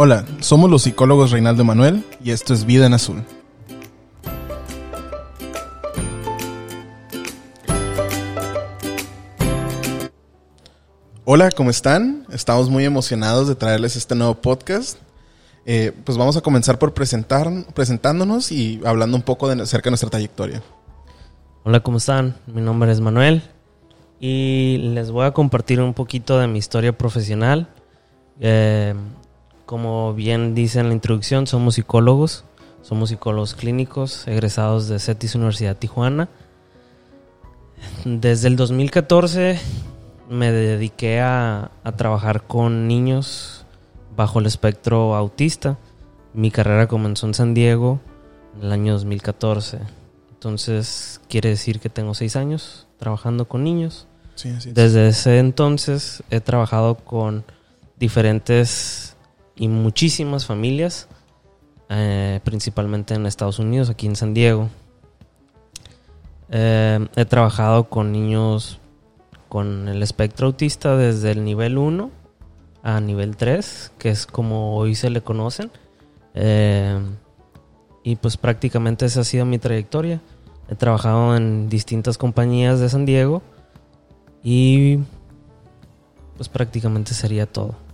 Hola, somos los psicólogos Reinaldo Manuel y esto es Vida en Azul. Hola, ¿cómo están? Estamos muy emocionados de traerles este nuevo podcast. Eh, pues vamos a comenzar por presentar, presentándonos y hablando un poco de, acerca de nuestra trayectoria. Hola, ¿cómo están? Mi nombre es Manuel y les voy a compartir un poquito de mi historia profesional. Eh, como bien dice en la introducción, somos psicólogos, somos psicólogos clínicos egresados de CETIS Universidad Tijuana. Desde el 2014 me dediqué a, a trabajar con niños bajo el espectro autista. Mi carrera comenzó en San Diego en el año 2014. Entonces quiere decir que tengo seis años trabajando con niños. Sí. Desde ese entonces he trabajado con diferentes y muchísimas familias, eh, principalmente en Estados Unidos, aquí en San Diego. Eh, he trabajado con niños con el espectro autista desde el nivel 1 a nivel 3, que es como hoy se le conocen. Eh, y pues prácticamente esa ha sido mi trayectoria. He trabajado en distintas compañías de San Diego y pues prácticamente sería todo.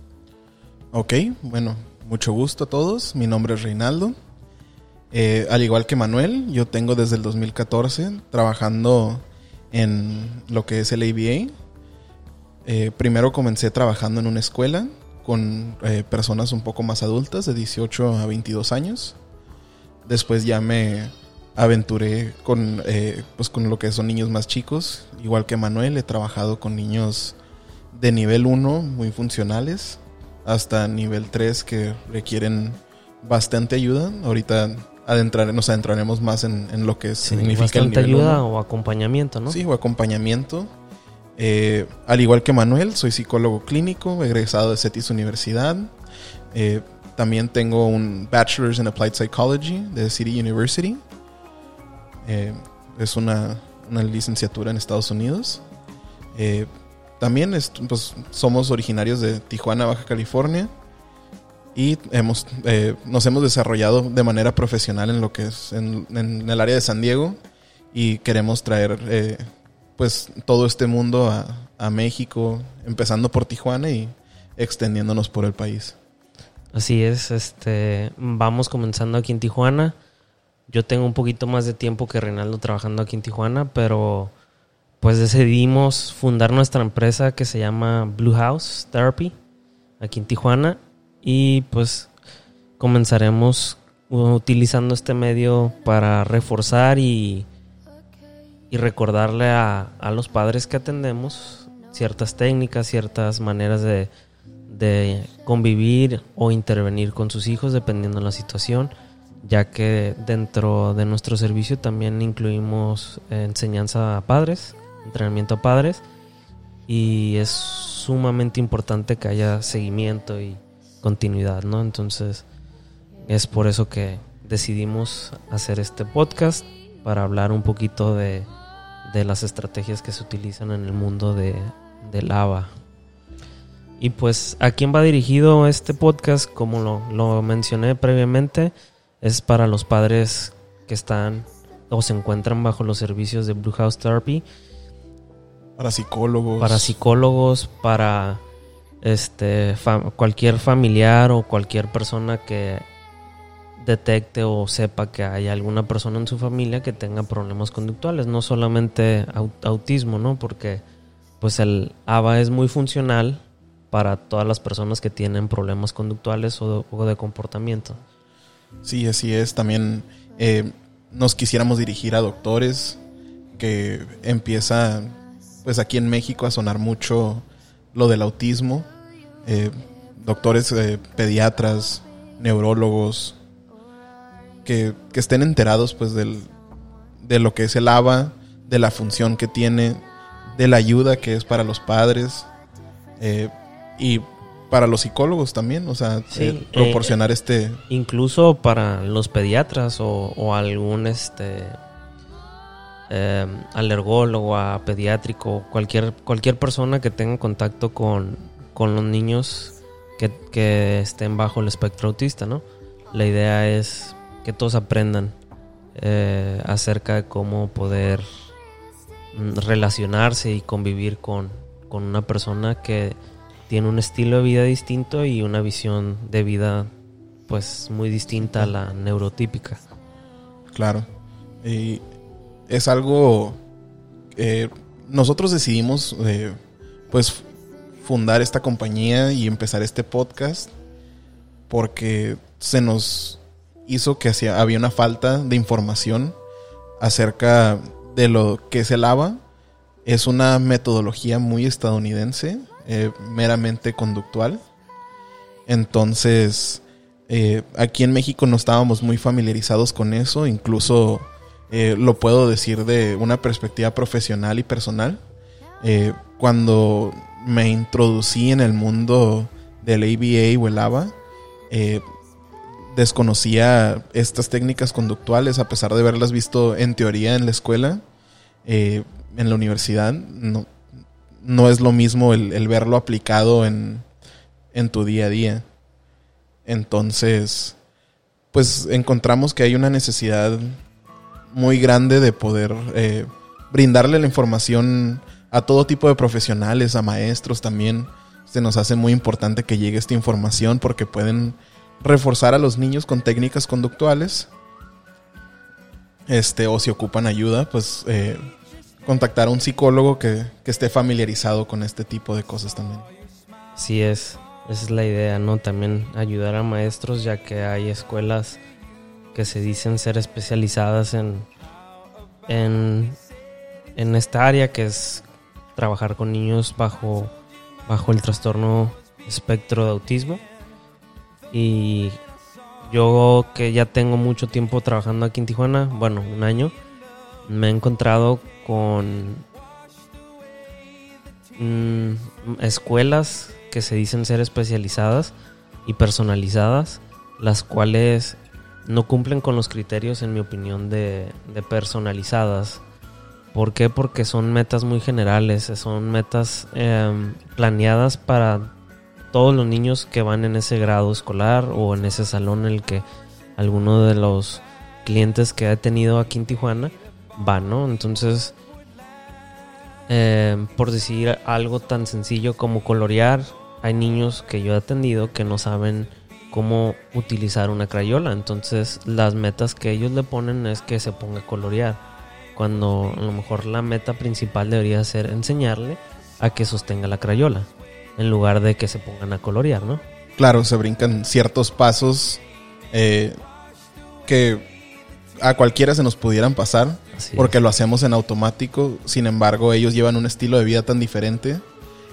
Ok, bueno, mucho gusto a todos. Mi nombre es Reinaldo. Eh, al igual que Manuel, yo tengo desde el 2014 trabajando en lo que es el ABA. Eh, primero comencé trabajando en una escuela con eh, personas un poco más adultas, de 18 a 22 años. Después ya me aventuré con, eh, pues con lo que son niños más chicos. Igual que Manuel, he trabajado con niños de nivel 1 muy funcionales hasta nivel 3 que requieren bastante ayuda. Ahorita adentrar, nos adentraremos más en, en lo que Sí, significa el bastante nivel ayuda 1. o acompañamiento, ¿no? Sí, o acompañamiento. Eh, al igual que Manuel, soy psicólogo clínico, egresado de CETIS Universidad. Eh, también tengo un Bachelor's in Applied Psychology de City University. Eh, es una, una licenciatura en Estados Unidos. También est- pues, somos originarios de Tijuana, Baja California. Y hemos, eh, nos hemos desarrollado de manera profesional en lo que es en, en el área de San Diego. Y queremos traer eh, pues todo este mundo a, a México, empezando por Tijuana y extendiéndonos por el país. Así es, este, vamos comenzando aquí en Tijuana. Yo tengo un poquito más de tiempo que Reinaldo trabajando aquí en Tijuana, pero pues decidimos fundar nuestra empresa que se llama Blue House Therapy aquí en Tijuana y pues comenzaremos utilizando este medio para reforzar y, y recordarle a, a los padres que atendemos ciertas técnicas, ciertas maneras de, de convivir o intervenir con sus hijos dependiendo de la situación, ya que dentro de nuestro servicio también incluimos enseñanza a padres, entrenamiento a padres y es sumamente importante que haya seguimiento y continuidad, ¿no? Entonces es por eso que decidimos hacer este podcast para hablar un poquito de, de las estrategias que se utilizan en el mundo de, del ABA. Y pues a quién va dirigido este podcast, como lo, lo mencioné previamente, es para los padres que están o se encuentran bajo los servicios de Blue House Therapy, Para psicólogos. para psicólogos, para este fam- cualquier familiar o cualquier persona que detecte o sepa que hay alguna persona en su familia que tenga problemas conductuales, no solamente au- autismo, ¿no? Porque pues el ABA es muy funcional para todas las personas que tienen problemas conductuales o, o de comportamiento. Sí, así es. También eh, nos quisiéramos dirigir a doctores que empieza, pues aquí en México, a sonar mucho lo del autismo. Eh, doctores eh, pediatras, neurólogos, que, que estén enterados pues del, de lo que es el ABA, de la función que tiene, de la ayuda que es para los padres eh, y para los psicólogos tamén, o sea, Sí, eh, eh, proporcionar este... Incluso para los pediatras o, o algún este eh, alergólogo, a pediátrico, cualquier, cualquier persona que tenga contacto con, con los niños que, que estén bajo el espectro autista, ¿no? La idea es que todos aprendan eh, acerca de cómo poder mm, relacionarse y convivir con, con una persona que tiene un estilo de vida distinto y una visión de vida pues muy distinta a la neurotípica. Claro. Y es algo... eh, nosotros decidimos eh, pues fundar esta compañía y empezar este podcast porque se nos hizo que hacía, había una falta de información acerca de lo que es el ABA. Es una metodología muy estadounidense, eh, meramente conductual. Entonces, eh, aquí en México no estábamos muy familiarizados con eso, incluso eh, lo puedo decir de una perspectiva profesional y personal. Eh, cuando me introducí en el mundo del ABA o el ABA, eh, desconocía estas técnicas conductuales a pesar de haberlas visto en teoría en la escuela, eh, en la universidad. No, no es lo mismo el, el verlo aplicado en, en tu día a día. Entonces, pues encontramos que hay una necesidad muy grande de poder eh, brindarle la información a todo tipo de profesionales, a maestros también. Se nos hace muy importante que llegue esta información porque pueden reforzar a los niños con técnicas conductuales. Este, o si ocupan ayuda, pues eh, contactar a un psicólogo que, que esté familiarizado con este tipo de cosas también. Sí es, esa es la idea, ¿no? También ayudar a maestros ya que hay escuelas que se dicen ser especializadas en, en, en esta área que es trabajar con niños bajo, bajo el trastorno espectro de autismo. Y yo que ya tengo mucho tiempo trabajando aquí en Tijuana, bueno, un año, me he encontrado con mm, escuelas que se dicen ser especializadas y personalizadas, las cuales no cumplen con los criterios, en mi opinión, de, de personalizadas. ¿Por qué? Porque son metas muy generales, son metas eh, planeadas para todos los niños que van en ese grado escolar o en ese salón en el que alguno de los clientes que he tenido aquí en Tijuana van, ¿no? Entonces, eh, por decir algo tan sencillo como colorear, hay niños que yo he atendido que no saben cómo utilizar una crayola. Entonces, las metas que ellos le ponen es que se ponga a colorear. Cuando a lo mejor la meta principal debería ser enseñarle a que sostenga la crayola. En lugar de que se pongan a colorear, ¿no? Claro, se brincan ciertos pasos eh, que a cualquiera se nos pudieran pasar Así porque lo hacemos en automático. Sin embargo, ellos llevan un estilo de vida tan diferente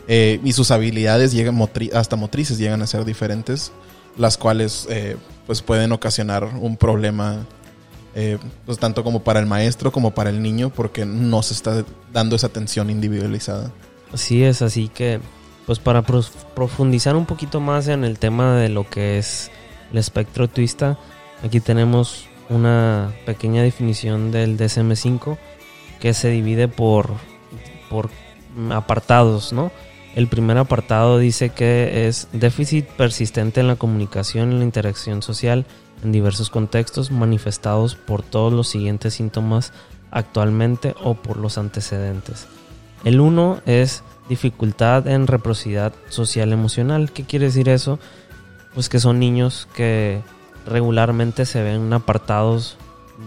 eh, y sus habilidades llegan motri- hasta motrices llegan a ser diferentes, las cuales eh, pues pueden ocasionar un problema eh, pues tanto como para el maestro como para el niño porque no se está dando esa atención individualizada. Así es, así que pues para profundizar un poquito más en el tema de lo que es el espectro autista, aquí tenemos una pequeña definición del DSM5 que se divide por, por apartados, ¿no? El primer apartado dice que es déficit persistente en la comunicación y la interacción social en diversos contextos manifestados por todos los siguientes síntomas actualmente o por los antecedentes. El 1 es dificultad en reciprocidad social emocional. ¿Qué quiere decir eso? Pues que son niños que regularmente se ven apartados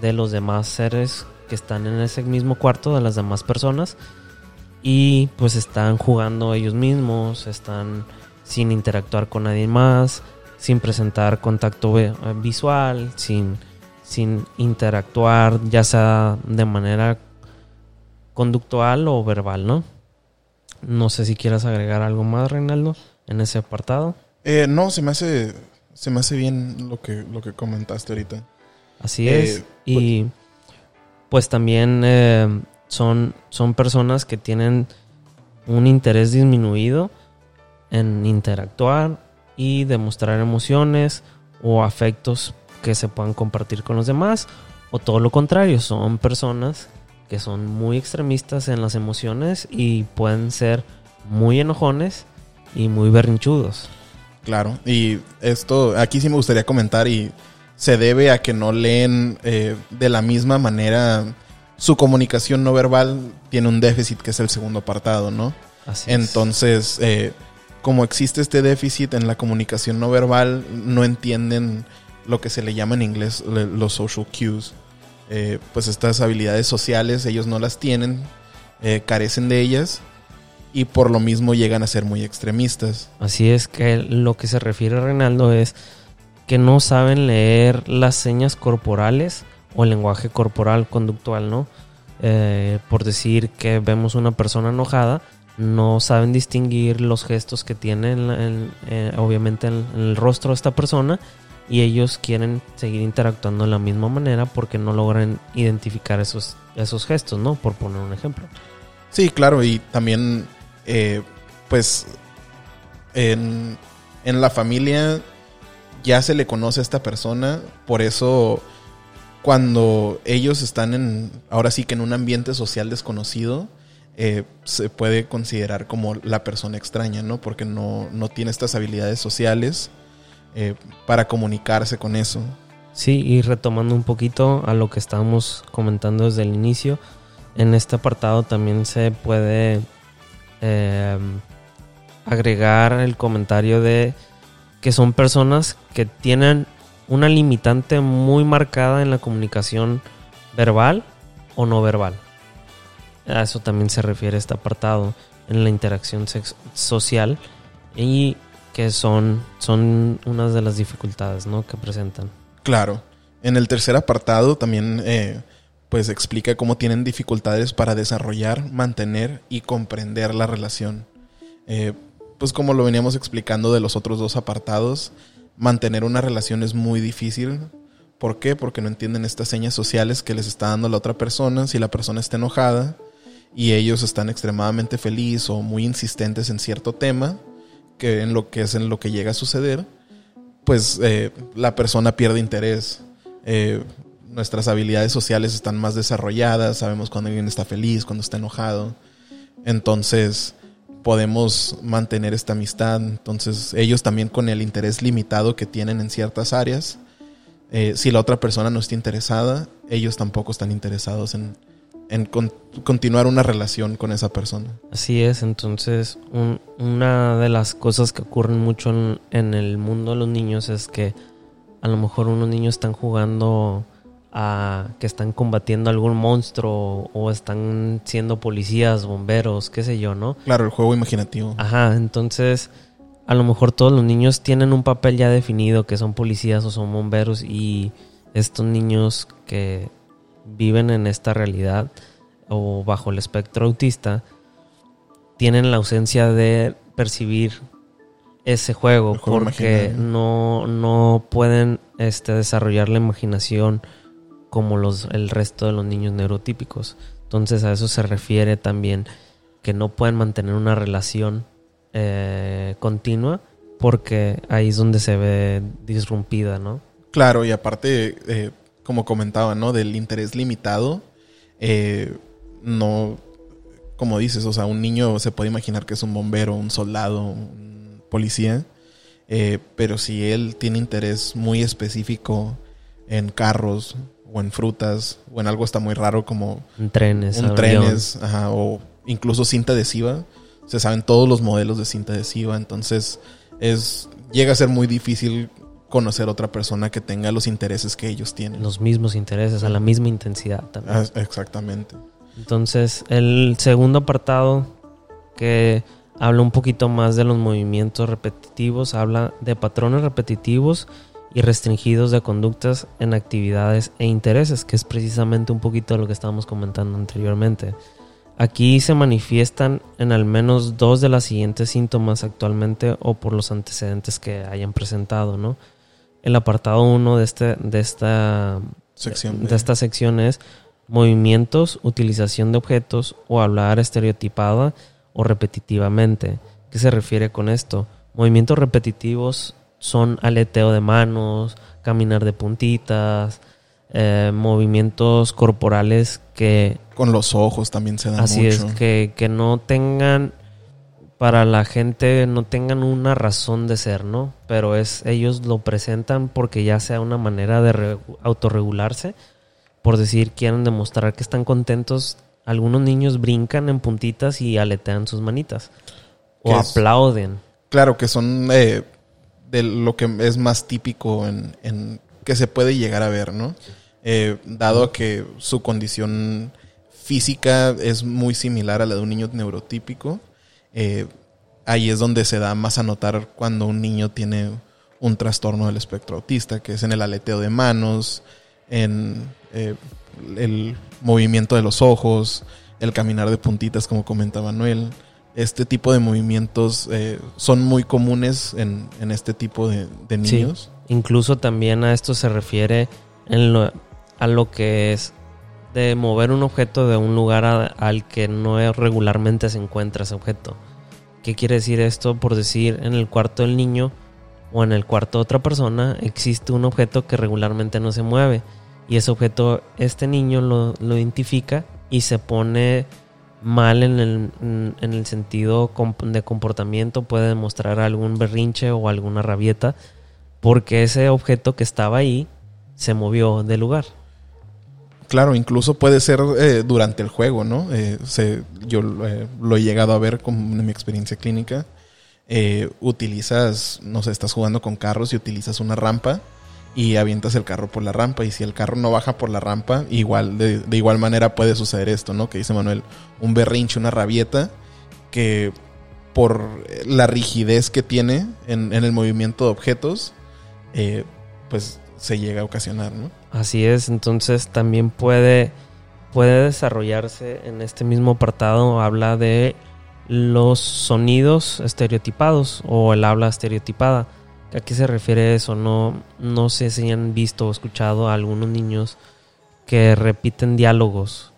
de los demás seres que están en ese mismo cuarto, de las demás personas, y pues están jugando ellos mismos, están sin interactuar con nadie más, sin presentar contacto eh, visual, sin, sin interactuar ya sea de manera conductual o verbal, ¿no? No sé si quieras agregar algo más, Reinaldo, en ese apartado. Eh, no, se me hace se me hace bien lo que lo que comentaste ahorita. Así Eh, es. Y pues también eh, son, son personas que tienen un interés disminuido en interactuar y demostrar emociones o afectos que se puedan compartir con los demás. O todo lo contrario, son personas que son muy extremistas en las emociones y pueden ser muy enojones y muy berrinchudos. Claro, y esto aquí sí me gustaría comentar y se debe a que no leen eh, de la misma manera su comunicación no verbal tiene un déficit que es el segundo apartado, ¿no? Así es. Entonces, eh, como existe este déficit en la comunicación no verbal, no entienden lo que se le llama en inglés los social cues. Eh, pues estas habilidades sociales ellos no las tienen, eh, carecen de ellas y por lo mismo llegan a ser muy extremistas. Así es que lo que se refiere Reinaldo es que no saben leer las señas corporales o el lenguaje corporal conductual, ¿no? Eh, por decir que vemos una persona enojada, no saben distinguir los gestos que tiene en en- eh, obviamente en, en el rostro de esta persona y ellos quieren seguir interactuando de la misma manera porque no logran identificar esos, esos gestos, ¿no? Por poner un ejemplo. Sí, claro, y también, eh, pues, en, en la familia ya se le conoce a esta persona, por eso cuando ellos están en, ahora sí que en un ambiente social desconocido, eh, se puede considerar como la persona extraña, ¿no? Porque no, no tiene estas habilidades sociales eh, para comunicarse con eso. Sí, y retomando un poquito a lo que estábamos comentando desde el inicio, en este apartado también se puede eh, agregar el comentario de que son personas que tienen una limitante muy marcada en la comunicación verbal o no verbal. A eso también se refiere este apartado en la interacción social y que son, son unas de las dificultades ¿no? que presentan. Claro. En el tercer apartado también eh, pues explica cómo tienen dificultades para desarrollar, mantener y comprender la relación. Eh, pues como lo veníamos explicando de los otros dos apartados, mantener una relación es muy difícil. ¿Por qué? Porque no entienden estas señas sociales que les está dando la otra persona, si la persona está enojada y ellos están extremadamente felices o muy insistentes en cierto tema, que en lo que es en lo que llega a suceder, pues eh, la persona pierde interés. Eh, nuestras habilidades sociales están más desarrolladas, sabemos cuando alguien está feliz, cuando está enojado. Entonces podemos mantener esta amistad. Entonces ellos también con el interés limitado que tienen en ciertas áreas, eh, si la otra persona no está interesada, ellos tampoco están interesados en, en con- continuar una relación con esa persona. Así es, entonces un- una de las cosas que ocurren mucho en, en el mundo de los niños es que a lo mejor unos niños están jugando a que están combatiendo algún monstruo o están siendo policías, bomberos, qué sé yo, ¿no? Claro, el juego imaginativo. Ajá, entonces a lo mejor todos los niños tienen un papel ya definido que son policías o son bomberos y estos niños que viven en esta realidad o bajo el espectro autista tienen la ausencia de percibir ese juego, juego porque no, no pueden este, desarrollar la imaginación como los, el resto de los niños neurotípicos. Entonces a eso se refiere también que no pueden mantener una relación eh, continua porque ahí es donde se ve disrumpida, ¿no? Claro, y aparte, eh, como comentaba, ¿no? Del interés limitado, eh, no, como dices, o sea, un niño se puede imaginar que es un bombero, un soldado, un policía, eh, pero si él tiene interés muy específico en carros o en frutas o en algo está muy raro como En trenes, un trenes, ajá, o incluso cinta adhesiva. Se saben todos los modelos de cinta adhesiva, entonces es llega a ser muy difícil conocer otra persona que tenga los intereses que ellos tienen. los mismos intereses, a la misma intensidad también. Ah, exactamente. Entonces, el segundo apartado que habla un poquito más de los movimientos repetitivos, habla de patrones repetitivos y restringidos de conductas en actividades e intereses, que es precisamente un poquito de lo que estábamos comentando anteriormente. Aquí se manifiestan en al menos dos de las siguientes síntomas actualmente o por los antecedentes que hayan presentado, ¿no? El apartado 1 de, este, de esta Sección de esta sección es movimientos, utilización de objetos o hablar estereotipada o repetitivamente. ¿Qué se refiere con esto? Movimientos repetitivos son aleteo de manos, caminar de puntitas, eh, movimientos corporales que Con los ojos también se da así mucho. es, que, que no tengan para la gente no tengan una razón de ser, ¿no? Pero es ellos lo presentan porque ya sea una manera de autorregularse, por decir quieren demostrar que están contentos. Algunos niños brincan en puntitas y aletean sus manitas o aplauden. Claro que son eh, de lo que es más típico en, que se puede llegar a ver, ¿no? Eh, dado que su condición física es muy similar a la de un niño neurotípico eh, ahí es donde se da más a notar cuando un niño tiene un trastorno del espectro autista, que es en el aleteo de manos, en eh, el movimiento de los ojos, el caminar de puntitas, como comenta Manuel. Este tipo de movimientos eh, son muy comunes en, este tipo de, niños. Incluso también a esto se refiere a lo que es de mover un objeto de un lugar al que no regularmente se encuentra ese objeto. ¿Qué quiere decir esto? Por decir, en el cuarto del niño o en el cuarto de otra persona existe un objeto que regularmente no se mueve. Y ese objeto, este niño lo, identifica y se pone mal en el, en el sentido de comportamiento, puede demostrar algún berrinche o alguna rabieta, porque ese objeto que estaba ahí se movió del lugar. Claro, incluso puede ser eh, durante el juego, ¿no? Eh, yo eh, lo he llegado a ver con mi experiencia clínica. utilizas, no sé, estás jugando con carros y utilizas una rampa y avientas el carro por la rampa y si el carro no baja por la rampa, igual de, igual manera puede suceder esto, ¿no? Que dice Manuel, un berrinche, una rabieta que por la rigidez que tiene en, en el movimiento de objetos, pues se llega a ocasionar, ¿no? Así es, entonces también puede, puede desarrollarse en este mismo apartado, habla de los sonidos estereotipados o el habla estereotipada. ¿A qué se refiere eso? No, no sé si han visto o escuchado a algunos niños que repiten diálogos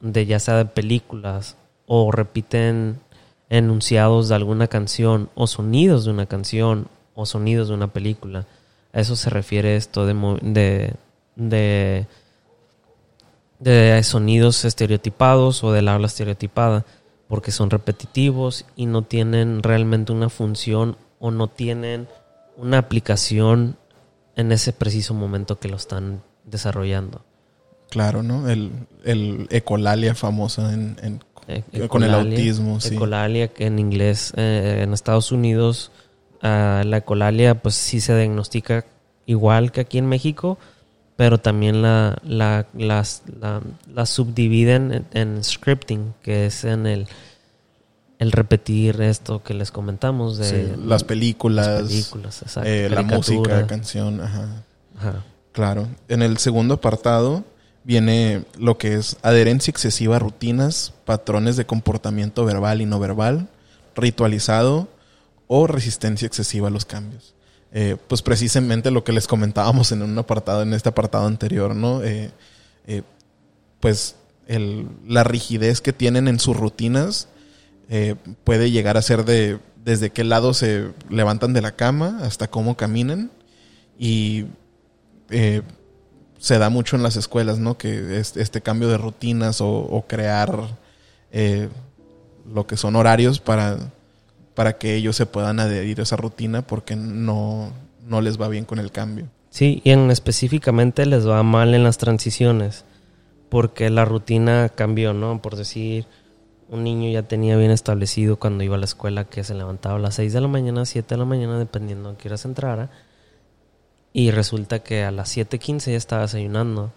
de ya sea de películas o repiten enunciados de alguna canción o sonidos de una canción o sonidos de una película. A eso se refiere esto de, de, de, de sonidos estereotipados o del habla estereotipada, porque son repetitivos y no tienen realmente una función o no tienen una aplicación en ese preciso momento que lo están desarrollando. Claro, ¿no? El, el ecolalia famosa en, e, con el autismo. Sí. Ecolalia, que en inglés, eh, en Estados Unidos, ah, la ecolalia pues sí se diagnostica igual que aquí en México, pero también la, la, las, la, subdividen en, scripting, que es en el, el repetir esto que les comentamos de las películas, eh, la música, canción, ajá. Claro. En el segundo apartado viene lo que es adherencia excesiva a rutinas, patrones de comportamiento verbal y no verbal, ritualizado o resistencia excesiva a los cambios. Eh, pues precisamente lo que les comentábamos en un apartado, en este apartado anterior, ¿no? Eh, eh, pues la rigidez que tienen en sus rutinas puede llegar a ser de desde qué lado se levantan de la cama hasta cómo caminan y se da mucho en las escuelas, ¿no? Que este cambio de rutinas o crear lo que son horarios para para que ellos se puedan adherir a esa rutina porque no, no les va bien con el cambio. Sí, y en específicamente les va mal en las transiciones porque la rutina cambió, ¿no? Por decir, un niño ya tenía bien establecido cuando iba a la escuela que se levantaba a las 6 de la mañana, 7 de la mañana, dependiendo de qué horas entrara. Y resulta que a las 7.15 ya estaba desayunando.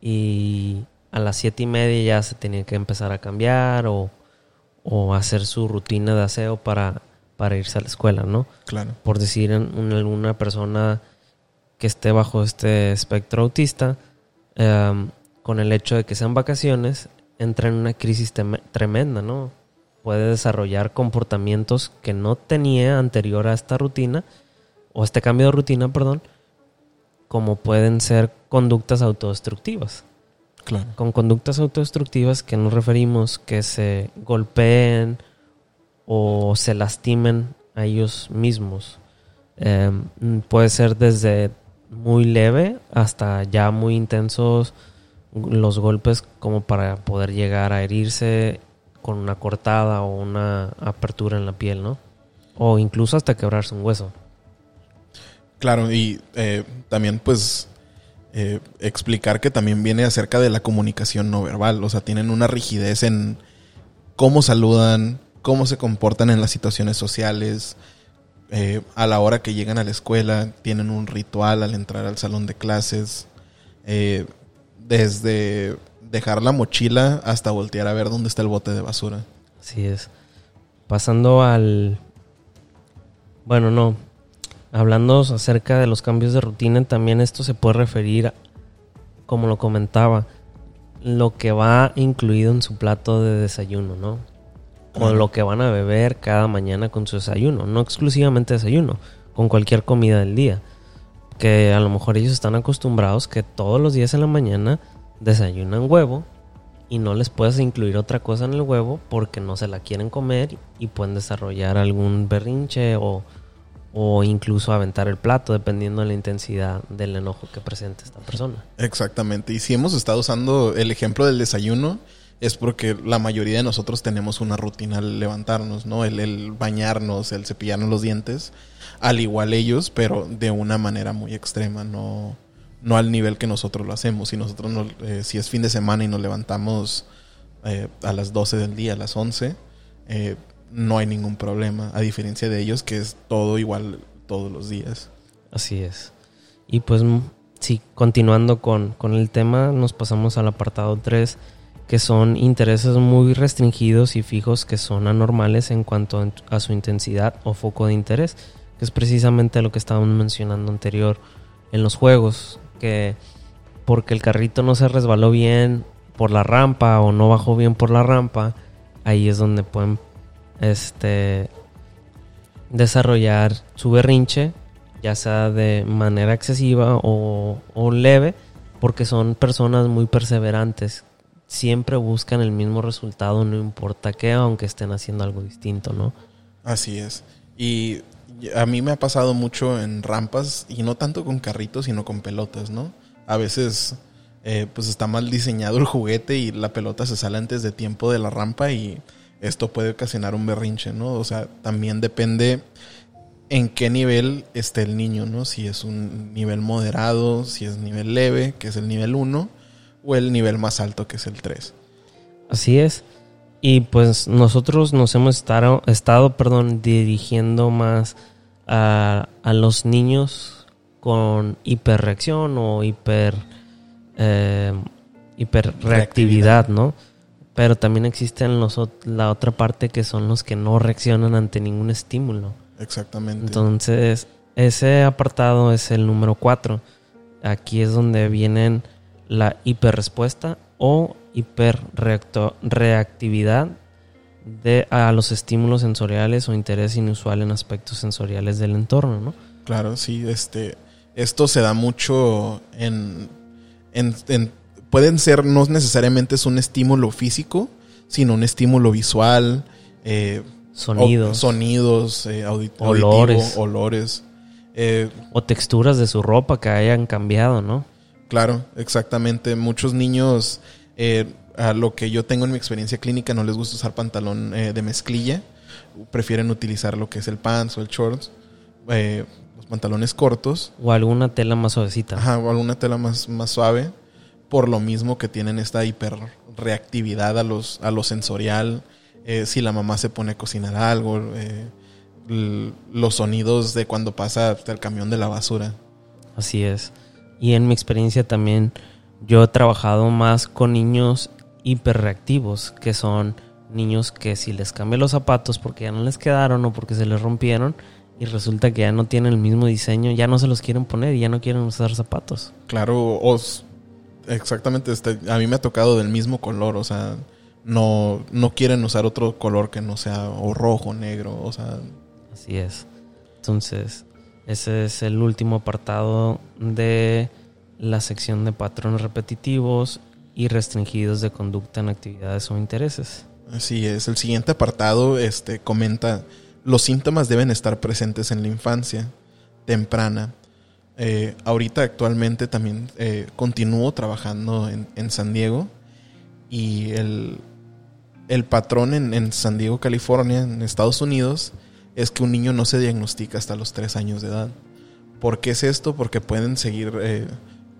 Y a las 7 y media ya se tenía que empezar a cambiar o o hacer su rutina de aseo para, para irse a la escuela, ¿no? Claro. Por decir, en una persona que esté bajo este espectro autista, em, con el hecho de que sean vacaciones, entra en una crisis tremenda, ¿no? Puede desarrollar comportamientos que no tenía anterior a esta rutina, o este cambio de rutina, perdón, como pueden ser conductas autodestructivas. Con conductas autodestructivas que nos referimos que se golpeen o se lastimen a ellos mismos. Em, puede ser desde muy leve hasta ya muy intensos los golpes como para poder llegar a herirse con una cortada o una apertura en la piel, ¿no? O incluso hasta quebrarse un hueso. Claro, y eh, también pues eh, explicar que también viene acerca de la comunicación no verbal. O sea, tienen una rigidez en cómo saludan, cómo se comportan en las situaciones sociales. Eh, a la hora que llegan a la escuela, tienen un ritual al entrar al salón de clases. Desde dejar la mochila hasta voltear a ver dónde está el bote de basura. Así es. Pasando al... Bueno, no. Hablando acerca de los cambios de rutina, también esto se puede referir, como lo comentaba, lo que va incluido en su plato de desayuno, ¿no? O lo que van a beber cada mañana con su desayuno. No exclusivamente desayuno, con cualquier comida del día. Que a lo mejor ellos están acostumbrados que todos los días en la mañana desayunan huevo y no les puedes incluir otra cosa en el huevo porque no se la quieren comer y pueden desarrollar algún berrinche o, o incluso aventar el plato dependiendo de la intensidad del enojo que presente esta persona. Exactamente. Y si hemos estado usando el ejemplo del desayuno, es porque la mayoría de nosotros tenemos una rutina al levantarnos, ¿no? El, el, bañarnos, el cepillarnos los dientes, al igual ellos, pero de una manera muy extrema, no no al nivel que nosotros lo hacemos. Si nosotros, eh, si es fin de semana y nos levantamos eh, a las 12 del día, a las 11, eh, no hay ningún problema, a diferencia de ellos que es todo igual todos los días. Así es. Y pues sí, continuando con, con el tema, nos pasamos al apartado 3, que son intereses muy restringidos y fijos que son anormales en cuanto a su intensidad o foco de interés, que es precisamente lo que estábamos mencionando anterior en los juegos que porque el carrito no se resbaló bien por la rampa o no bajó bien por la rampa, ahí es donde pueden este desarrollar su berrinche, ya sea de manera excesiva o, o leve, porque son personas muy perseverantes. Siempre buscan el mismo resultado, no importa qué, aunque estén haciendo algo distinto, ¿no? Así es. Y a mí me ha pasado mucho en rampas y no tanto con carritos, sino con pelotas, ¿no? A veces eh, pues está mal diseñado el juguete y la pelota se sale antes de tiempo de la rampa y esto puede ocasionar un berrinche, ¿no? O sea, también depende en qué nivel esté el niño, ¿no? Si es un nivel moderado, si es nivel leve, que es el nivel 1, o el nivel más alto, que es el 3. Así es. Y pues nosotros nos hemos estado, estado perdón, dirigiendo más a, a los niños con hiperreacción o hiper eh, hiperreactividad, ¿no? Pero también existen los, la otra parte que son los que no reaccionan ante ningún estímulo. Exactamente. Entonces, ese apartado es el número 4. Aquí es donde vienen la hiperrespuesta o hiperreactividad de, a los estímulos sensoriales o interés inusual en aspectos sensoriales del entorno, ¿no? Claro, sí, este, esto se da mucho en, en, pueden ser, no necesariamente es un estímulo físico, sino un estímulo visual, eh, sonidos, sonidos, eh, olores, olores, eh, o texturas de su ropa que hayan cambiado, ¿no? Claro, exactamente. Muchos niños eh, a lo que yo tengo en mi experiencia clínica no les gusta usar pantalón eh, de mezclilla. Prefieren utilizar lo que es el pants o el shorts. Eh, los pantalones cortos. O alguna tela más suavecita. Ajá, o alguna tela más, más suave. Por lo mismo que tienen esta hiperreactividad a, los, a lo sensorial. si la mamá se pone a cocinar algo. los sonidos de cuando pasa el camión de la basura. Así es. Y en mi experiencia también yo he trabajado más con niños hiperreactivos, que son niños que si les cambio los zapatos porque ya no les quedaron o porque se les rompieron y resulta que ya no tienen el mismo diseño, ya no se los quieren poner y ya no quieren usar zapatos. Claro, os, exactamente, este, a mí me ha tocado del mismo color, o sea, no, no quieren usar otro color que no sea o rojo, negro, o sea... Así es. Entonces, ese es el último apartado de la sección de patrones repetitivos y restringidos de conducta en actividades o intereses. Así es. El siguiente apartado este, comenta, los síntomas deben estar presentes en la infancia temprana. Eh, ahorita actualmente también eh, continúo trabajando en, San Diego y el, el patrón en, en San Diego, California, en Estados Unidos, es que un niño no se diagnostica hasta los tres años de edad. ¿Por qué es esto? Porque pueden seguir, eh,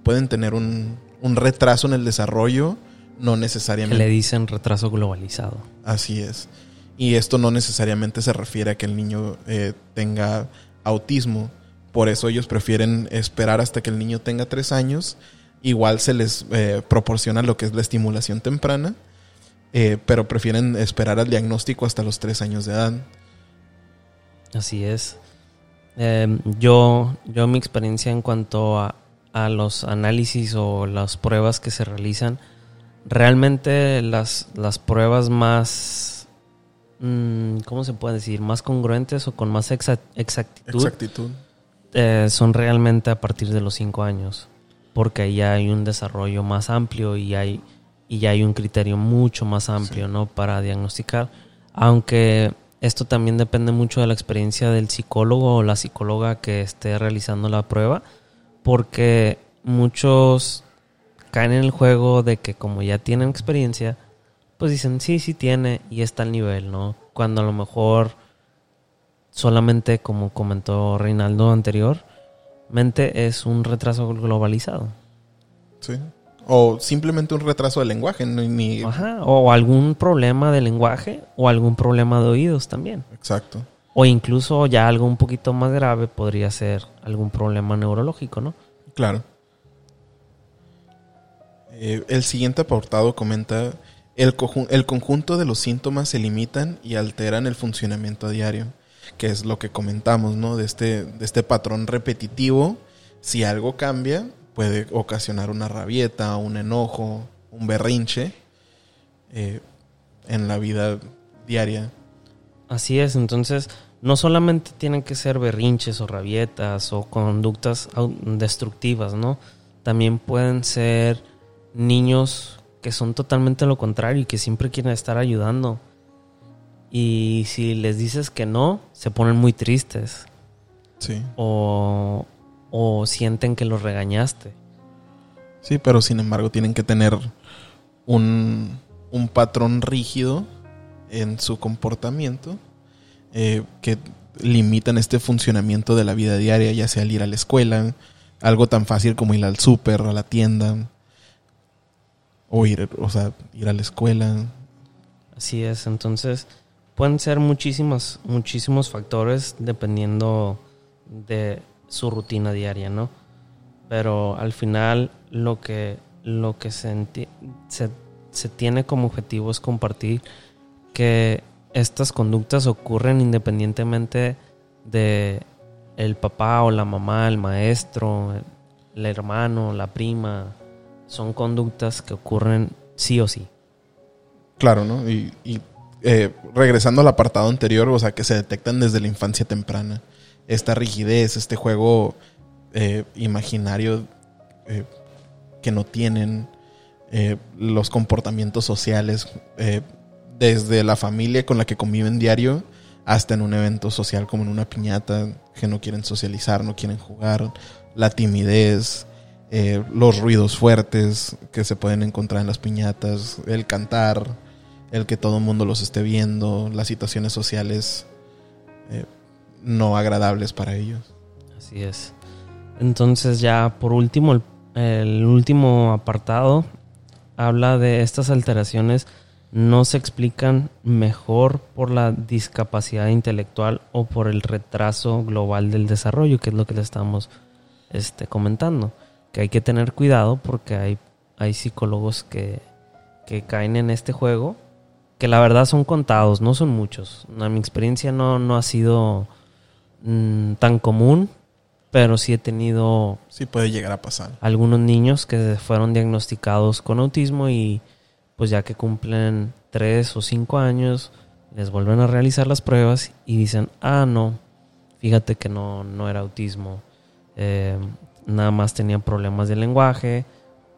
pueden tener un, un retraso en el desarrollo, no necesariamente. le dicen retraso globalizado. Así es. Y esto no necesariamente se refiere a que el niño eh, tenga autismo. Por eso ellos prefieren esperar hasta que el niño tenga tres años. Igual se les eh, proporciona lo que es la estimulación temprana, eh, pero prefieren esperar al diagnóstico hasta los tres años de edad. Así es. Eh, yo, yo mi experiencia en cuanto a, a los análisis o las pruebas que se realizan, realmente las, las pruebas más, mm, ¿cómo se puede decir? Más congruentes o con más exa- exactitud Exactitud. eh, son realmente a partir de los 5 años, porque ahí ya hay un desarrollo más amplio y hay y ya hay un criterio mucho más amplio, ¿no? Para diagnosticar, aunque esto también depende mucho de la experiencia del psicólogo o la psicóloga que esté realizando la prueba, porque muchos caen en el juego de que como ya tienen experiencia, pues dicen, sí, sí tiene y está al nivel, ¿no? Cuando a lo mejor solamente, como comentó Reinaldo anteriormente, es un retraso globalizado. Sí. O simplemente un retraso de lenguaje. Ni... Ajá. O algún problema de lenguaje o algún problema de oídos también. Exacto. O incluso ya algo un poquito más grave podría ser algún problema neurológico, ¿no? Claro. Eh, el siguiente apartado comenta, el, el conjunto de los síntomas se limitan y alteran el funcionamiento diario, que es lo que comentamos, ¿no? De este, de este patrón repetitivo, si algo cambia, puede ocasionar una rabieta, un enojo, un berrinche eh, en la vida diaria. Así es, entonces no solamente tienen que ser berrinches o rabietas o conductas destructivas, ¿no? También pueden ser niños que son totalmente lo contrario y que siempre quieren estar ayudando. Y si les dices que no, se ponen muy tristes Sí. o, o sienten que los regañaste. Sí, pero sin embargo tienen que tener un, un patrón rígido en su comportamiento eh, que limitan este funcionamiento de la vida diaria, ya sea el ir a la escuela, algo tan fácil como ir al súper, a la tienda, o ir, o sea, ir a la escuela. Así es, entonces pueden ser muchísimos, muchísimos factores dependiendo de su rutina diaria, ¿no? Pero al final lo que, lo que se, se, se tiene como objetivo es compartir que estas conductas ocurren independientemente de el papá o la mamá, el maestro, el hermano, la prima. Son conductas que ocurren sí o sí. Claro, ¿no? Y, y, eh, regresando al apartado anterior, o sea, que se detectan desde la infancia temprana. Esta rigidez, este juego eh, imaginario eh, que no tienen, eh, los comportamientos sociales, eh, desde la familia con la que conviven diario hasta en un evento social como en una piñata, que no quieren socializar, no quieren jugar, la timidez, eh, los ruidos fuertes que se pueden encontrar en las piñatas, el cantar, el que todo el mundo los esté viendo, las situaciones sociales eh, no agradables para ellos. Así es. Entonces ya por último, el, el último apartado habla de estas alteraciones no se explican mejor por la discapacidad intelectual o por el retraso global del desarrollo, que es lo que le estamos este, comentando. Que hay que tener cuidado porque hay, hay psicólogos que, que caen en este juego, que la verdad son contados, no son muchos. A mi experiencia no, no ha sido mm, tan común, pero sí he tenido Sí puede llegar a pasar. algunos niños que fueron diagnosticados con autismo y pues ya que cumplen tres o cinco años, les vuelven a realizar las pruebas y dicen, ah, no, fíjate que no, no era autismo, eh, nada más tenía problemas de lenguaje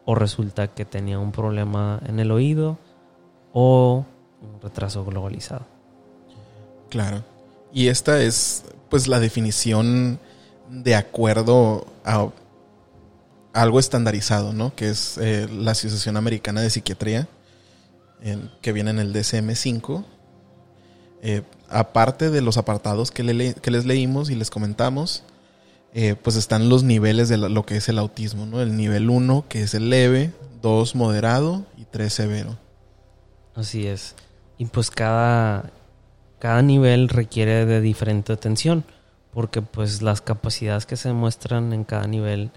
o resulta que tenía un problema en el oído o un retraso globalizado. Claro. Y esta es pues la definición de acuerdo a algo estandarizado, ¿no? Que es eh, la Asociación Americana de Psiquiatría. que viene en el DSM-5. Eh, aparte de los apartados que, les leímos y les comentamos, eh, pues están los niveles de lo que es el autismo, ¿no? El nivel 1, que es el leve, 2 moderado y 3 severo. Así es. Y pues cada, cada nivel requiere de diferente atención, porque pues las capacidades que se muestran en cada nivel,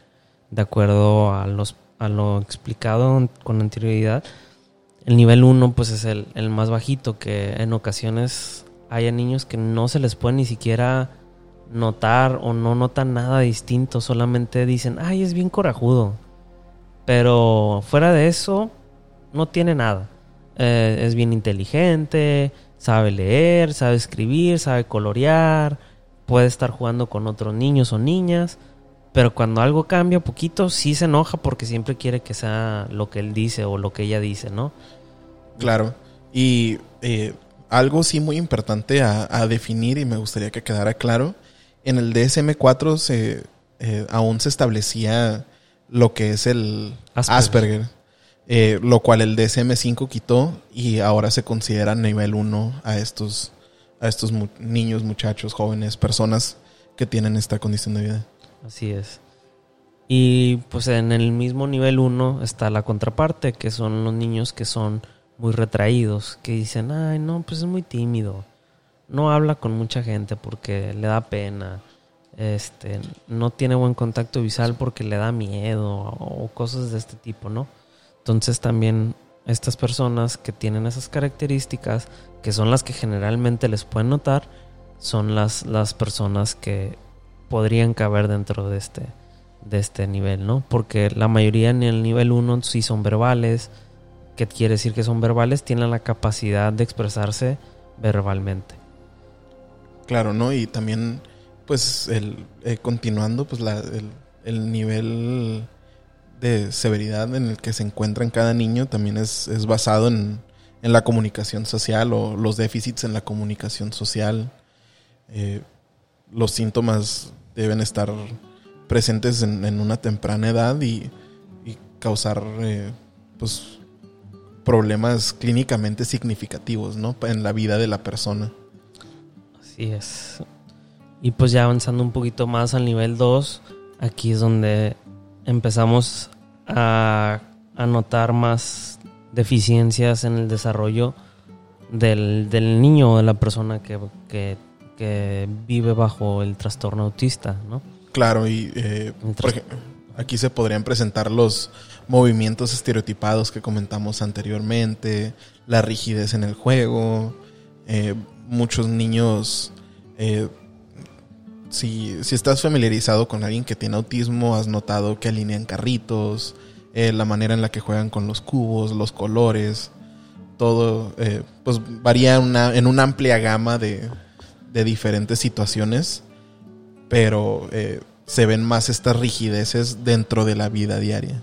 de acuerdo a, los, a lo explicado con anterioridad, el nivel 1 pues es el, el más bajito, que en ocasiones hay niños que no se les puede ni siquiera notar o no notan nada distinto, solamente dicen, ay, es bien corajudo. Pero fuera de eso, no tiene nada. Eh, es bien inteligente, sabe leer, sabe escribir, sabe colorear, puede estar jugando con otros niños o niñas. Pero cuando algo cambia poquito, sí se enoja porque siempre quiere que sea lo que él dice o lo que ella dice, ¿no? Claro. Y eh, algo sí muy importante a, definir y me gustaría que quedara claro. En el DSM-4 se, eh, aún se establecía lo que es el Asperger, eh, lo cual el DSM-5 quitó y ahora se considera nivel 1 a estos, a estos niños, muchachos, jóvenes, personas que tienen esta condición de vida. Así es. Y pues en el mismo nivel 1 está la contraparte, que son los niños que son muy retraídos, que dicen, ay, no, pues es muy tímido. No habla con mucha gente porque le da pena. Este, no tiene buen contacto visual porque le da miedo o cosas de este tipo, ¿no? Entonces también estas personas que tienen esas características, que son las que generalmente les pueden notar, son las, las personas que podrían caber dentro de este, de este nivel, ¿no? Porque la mayoría en el nivel 1 sí son verbales, que quiere decir que son verbales, tienen la capacidad de expresarse verbalmente. Claro, ¿no? Y también, pues, el, eh, continuando, pues, la, el, nivel de severidad en el que se encuentra en cada niño también es, basado en, la comunicación social o los déficits en la comunicación social. Eh, los síntomas deben estar presentes en, una temprana edad y, causar, eh, pues, problemas clínicamente significativos, ¿no? En la vida de la persona. Así es. Y pues ya avanzando un poquito más al nivel 2, aquí es donde empezamos a, notar más deficiencias en el desarrollo del, niño o de la persona que, vive bajo el trastorno autista, ¿no? Claro, y eh, aquí se podrían presentar los movimientos estereotipados que comentamos anteriormente, la rigidez en el juego, eh, muchos niños... Eh, si, estás familiarizado con alguien que tiene autismo, has notado que alinean carritos, eh, la manera en la que juegan con los cubos, los colores, todo, pues varía en una amplia gama de, de diferentes situaciones, pero se ven más estas rigideces dentro de la vida diaria.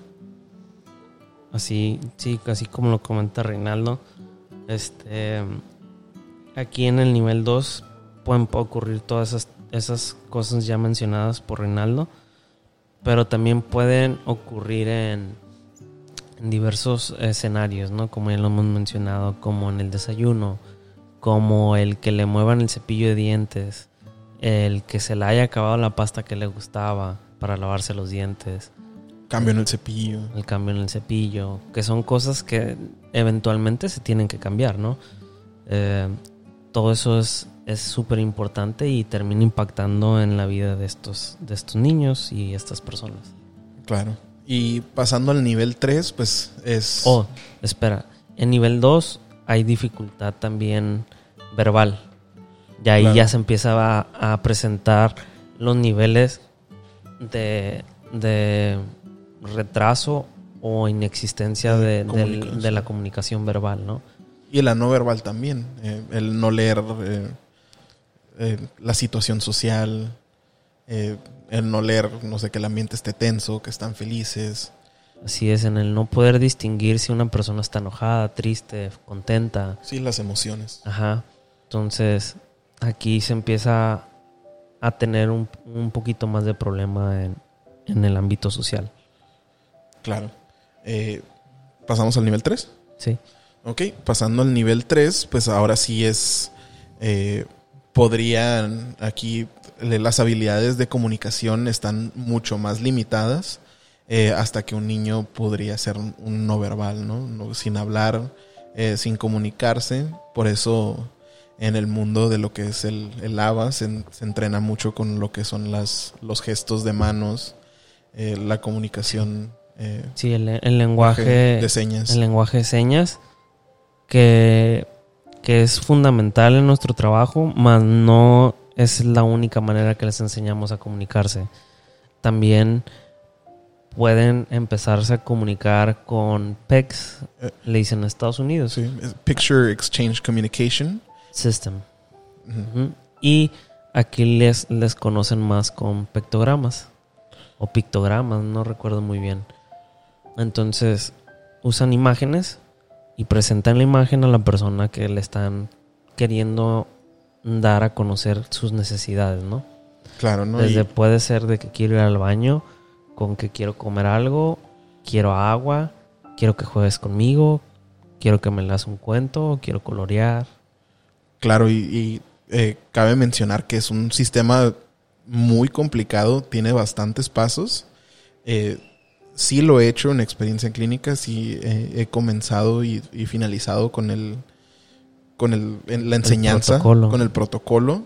Así, sí, así como lo comenta Reinaldo. Este, aquí en el nivel 2 pueden ocurrir todas esas, esas cosas ya mencionadas por Reinaldo, pero también pueden ocurrir en, en diversos escenarios, ¿no? Como ya lo hemos mencionado, como en el desayuno, como el que le muevan el cepillo de dientes, el que se le haya acabado la pasta que le gustaba para lavarse los dientes, Cambio en el cepillo. El cambio en el cepillo, que son cosas que eventualmente se tienen que cambiar, ¿no? Eh, todo eso es súper importante y termina impactando en la vida de estos, de estos niños y estas personas. Claro. Y pasando al nivel 3, pues es... Oh, espera. En nivel 2 hay dificultad también verbal. Y ahí ya se empieza a, a presentar los niveles de, de retraso o inexistencia de, la comunicación verbal, ¿no? Y la no verbal también, eh, el no leer eh, eh, la situación social, el no leer, no sé, que el ambiente esté tenso, que están felices. Así es, en el no poder distinguir si una persona está enojada, triste, contenta. Sí, las emociones. Ajá. Entonces, aquí se empieza a tener un, poquito más de problema en el ámbito social. Claro. Eh, ¿Pasamos al nivel 3? Sí. Ok, pasando al nivel 3, pues ahora sí es, eh, podrían aquí las habilidades de comunicación están mucho más limitadas eh, hasta que un niño podría ser un, no verbal, ¿no? Sin hablar, eh, sin comunicarse. Por eso en el mundo de lo que es el, el ABA se, entrena mucho con lo que son las, los gestos de manos, eh, la comunicación. sí, el, lenguaje de señas. El lenguaje de señas que, que es fundamental en nuestro trabajo, más no es la única manera que les enseñamos a comunicarse. También pueden empezarse a comunicar con PECS, le dicen en Estados Unidos. Sí, Picture Exchange Communication System. Y aquí les, les conocen más con pictogramas o pictogramas, no recuerdo muy bien. Entonces usan imágenes y presentan la imagen a la persona que le están queriendo dar a conocer sus necesidades, ¿no? Claro, ¿no? Desde puede ser de que quiero ir al baño, con que quiero comer algo, quiero agua, quiero que juegues conmigo, quiero que me leas un cuento, quiero colorear. Claro, y, eh, cabe mencionar que es un sistema muy complicado, tiene bastantes pasos. Eh, sí lo he hecho en experiencia en clínica, sí he comenzado y, finalizado con el con el, la enseñanza, con el protocolo,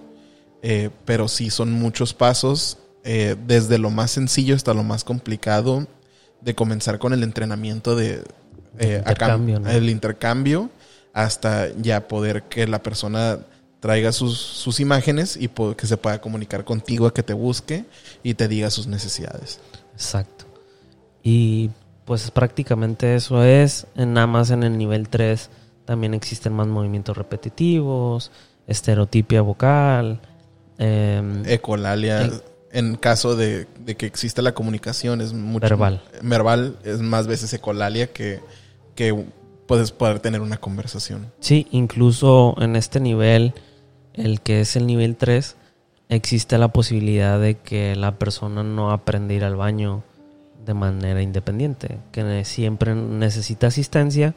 eh, pero sí son muchos pasos, eh, desde lo más sencillo hasta lo más complicado, de comenzar con el entrenamiento de eh, el intercambio, hasta ya poder que la persona traiga sus, sus imágenes y que se pueda comunicar contigo, a que te busque y te diga sus necesidades. Exacto. Y pues prácticamente eso es, nada más en el nivel 3 también existen más movimientos repetitivos, estereotipia vocal. Eh, Ecolalia, en caso de, que exista la comunicación, es mucho. Verbal. Verbal es más veces ecolalia que, que puedes poder tener una conversación. Sí, incluso en este nivel, el que es el nivel 3, existe la posibilidad de que la persona no aprenda a ir al baño de manera independiente, que siempre necesita asistencia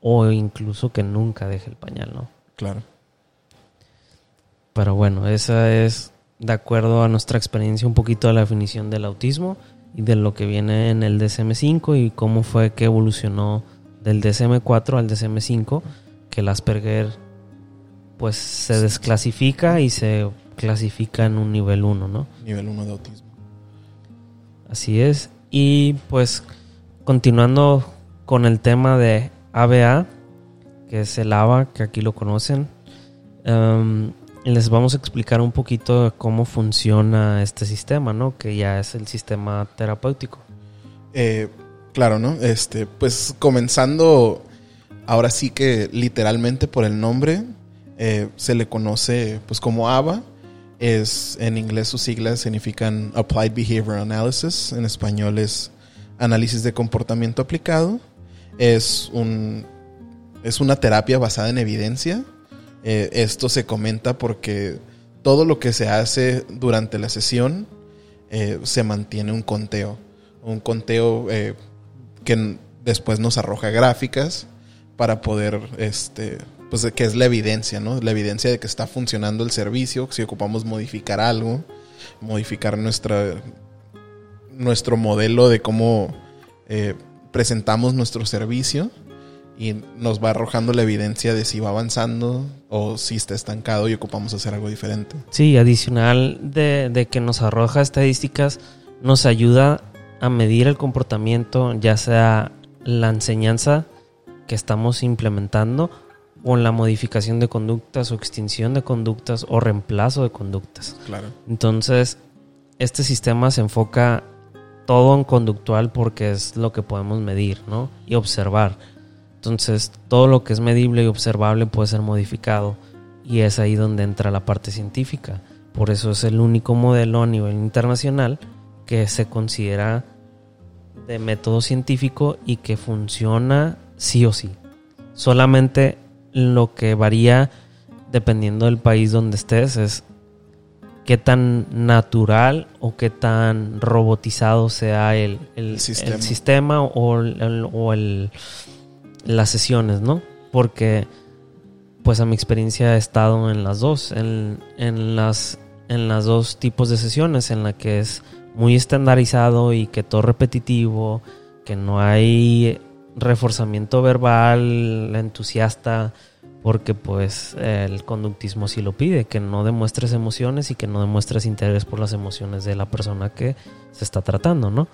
o incluso que nunca deje el pañal, ¿no? Claro. Pero bueno, esa es de acuerdo a nuestra experiencia un poquito a la definición del autismo y de lo que viene en el DSM-5 y cómo fue que evolucionó del DSM-4 al DSM-5, que el Asperger pues se desclasifica y se clasifica en un nivel 1, ¿no? Nivel 1 de autismo. Así es. Y pues continuando con el tema de ABA, que es el ABA, que aquí lo conocen. Em, les vamos a explicar un poquito cómo funciona este sistema, ¿no? Que ya es el sistema terapéutico. Eh, claro, ¿no? Este, pues comenzando, ahora sí que literalmente por el nombre, eh, se le conoce pues como ABA. Es, en inglés sus siglas significan Applied Behavior Analysis, en español es Análisis de Comportamiento Aplicado es, un, es una terapia basada en evidencia. Eh, esto se comenta porque todo lo que se hace durante la sesión eh, se mantiene un conteo. Un conteo eh, que después nos arroja gráficas para poder, este, pues que es la evidencia, ¿no? La evidencia de que está funcionando el servicio, si ocupamos modificar algo, modificar nuestra, nuestro modelo de cómo presentamos nuestro servicio y nos va arrojando la evidencia de si va avanzando o si está estancado y ocupamos hacer algo diferente. Sí, adicional de, que nos arroja estadísticas, nos ayuda a medir el comportamiento, ya sea la enseñanza que estamos implementando o la modificación de conductas o extinción de conductas o reemplazo de conductas. Claro. Entonces, este sistema se enfoca todo en conductual porque es lo que podemos medir, ¿no? Y observar. Entonces, todo lo que es medible y observable puede ser modificado y es ahí donde entra la parte científica. Por eso es el único modelo a nivel internacional que se considera de método científico y que funciona sí o sí. Solamente lo que varía dependiendo del país donde estés es qué tan natural o qué tan robotizado sea el, sistema, o, el, las sesiones, ¿no? porque pues a mi experiencia he estado en las dos, en, en, las, en las dos tipos de sesiones, en la que es muy estandarizado y que todo repetitivo, que no hay reforzamiento verbal entusiasta, porque pues el conductismo sí lo pide, que no demuestres emociones y que no demuestres interés por las emociones de la persona que se está tratando, ¿no?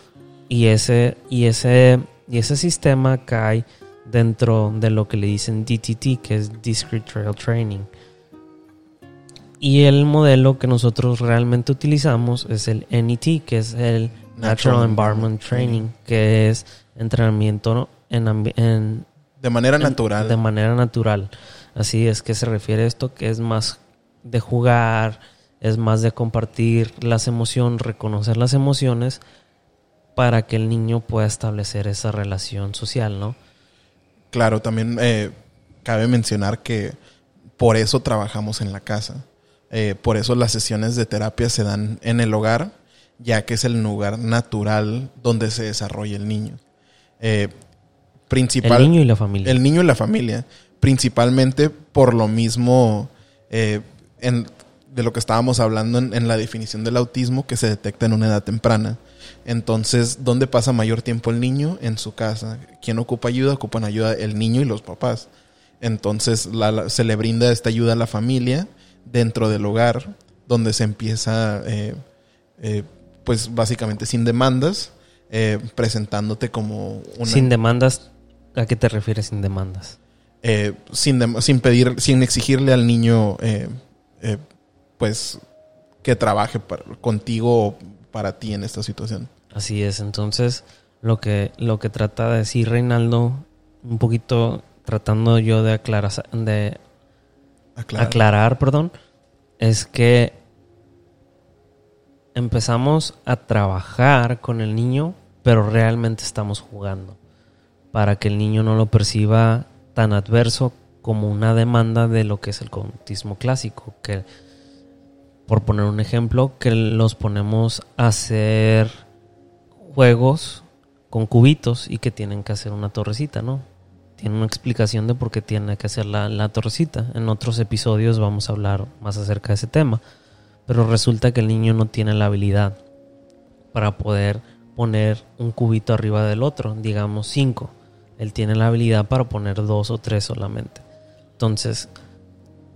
Y ese, y ese, y ese sistema cae dentro de lo que le dicen DTT, que es Discrete Trail Training. Y el modelo que nosotros realmente utilizamos es el NET, que es el Natural, Environment Training, que es entrenamiento en, de manera natural. De manera natural. Así es que se refiere a esto, que es más de jugar, es más de compartir las emociones, reconocer las emociones, para que el niño pueda establecer esa relación social, ¿no? Claro, también eh, cabe mencionar que por eso trabajamos en la casa. Eh, por eso las sesiones de terapia se dan en el hogar, ya que es el lugar natural donde se desarrolla el niño. Eh, principal, el niño y la familia. El niño y la familia. Principalmente por lo mismo en, de lo que estábamos hablando en, la definición del autismo que se detecta en una edad temprana. Entonces, ¿dónde pasa mayor tiempo el niño? En su casa. ¿Quién ocupa ayuda? Ocupan ayuda el niño y los papás. Entonces, se le brinda esta ayuda a la familia dentro del hogar, donde se empieza, eh, eh, pues básicamente sin demandas, eh, presentándote como una... Sin demandas, ¿a qué te refieres sin demandas? sin, sin pedir, sin exigirle al niño, pues, que trabaje contigo para ti en esta situación. Así es, entonces lo que, lo que trata de decir Reinaldo, un poquito tratando yo de aclarar, de aclarar. perdón, es que empezamos a trabajar con el niño, pero realmente estamos jugando para que el niño no lo perciba tan adverso como una demanda de lo que es el conductismo clásico, que por poner un ejemplo, que los ponemos a hacer juegos con cubitos y que tienen que hacer una torrecita, ¿no? Tiene una explicación de por qué tiene que hacer la, la torrecita. En otros episodios vamos a hablar más acerca de ese tema. Pero resulta que el niño no tiene la habilidad para poder poner un cubito arriba del otro, digamos cinco. Él tiene la habilidad para poner dos o tres solamente. Entonces,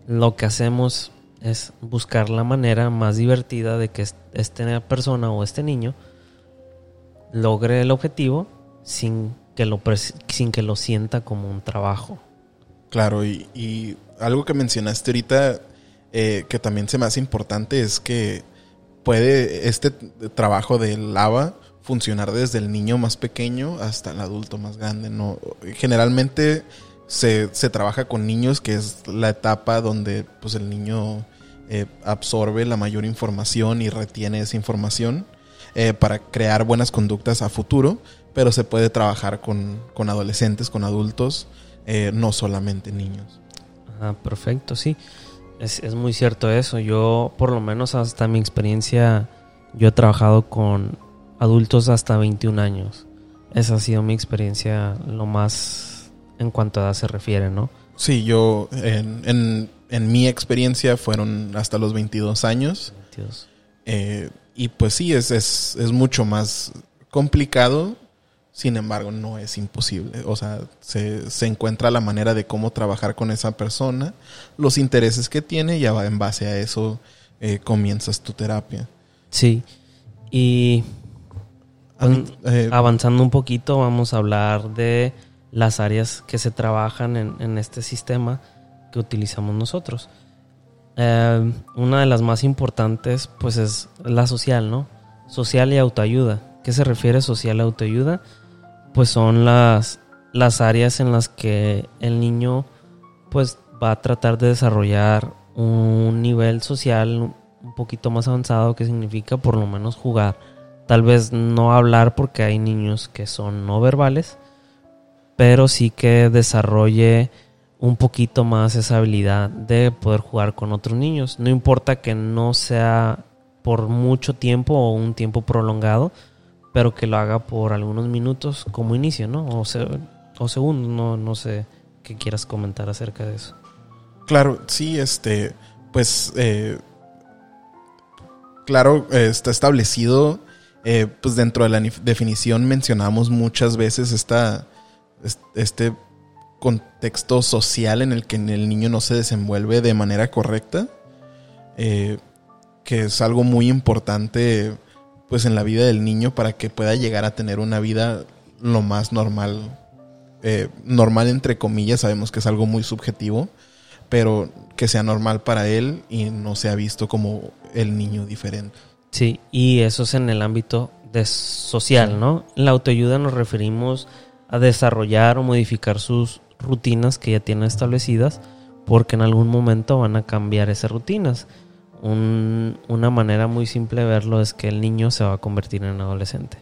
lo que hacemos es buscar la manera más divertida de que esta persona o este niño logre el objetivo sin que lo, sin que lo sienta como un trabajo. Claro, y, algo que mencionaste ahorita eh, que también se me hace importante es que puede este trabajo de lava funcionar desde el niño más pequeño hasta el adulto más grande. ¿no? Generalmente se, se, trabaja con niños, que es la etapa donde pues, el niño eh, absorbe la mayor información y retiene esa información eh, para crear buenas conductas a futuro, pero se puede trabajar con, adolescentes, con adultos, eh, no solamente niños. Ah, perfecto, sí. Es, es muy cierto eso. Yo, por lo menos hasta mi experiencia, yo he trabajado con adultos hasta 21 años. Esa ha sido mi experiencia lo más en cuanto a edad se refiere, ¿no? Sí, yo en, en, mi experiencia fueron hasta los 22 años. Eh, y pues sí, es, es, es, mucho más complicado, sin embargo no es imposible. O sea, se, se, encuentra la manera de cómo trabajar con esa persona, los intereses que tiene y en base a eso eh, comienzas tu terapia. Sí, y eh, avanzando un poquito vamos a hablar de las áreas que se trabajan en, este sistema que utilizamos nosotros. Eh, una de las más importantes pues es la social, ¿no? Social y autoayuda. ¿Qué se refiere social y autoayuda? Pues son las, las áreas en las que el niño pues va a tratar de desarrollar un nivel social un poquito más avanzado que significa por lo menos jugar. Tal vez no hablar porque hay niños que son no verbales, pero sí que desarrolle un poquito más esa habilidad de poder jugar con otros niños. No importa que no sea por mucho tiempo o un tiempo prolongado, pero que lo haga por algunos minutos como inicio, ¿no? O, o segundos, no, no sé que quieras comentar acerca de eso. Claro, sí, este, pues, eh, claro, eh, está establecido, eh, pues dentro de la definición mencionamos muchas veces esta, este contexto social en el que el niño no se desenvuelve de manera correcta, que es algo muy importante, pues, en la vida del niño para que pueda llegar a tener una vida lo más normal, normal entre comillas, sabemos que es algo muy subjetivo, pero que sea normal para él y no sea visto como el niño diferente. Sí, y eso es en el ámbito de social, ¿no? En la autoayuda nos referimos a desarrollar o modificar sus rutinas que ya tienen establecidas porque en algún momento van a cambiar esas rutinas. una manera muy simple de verlo es que el niño se va a convertir en adolescente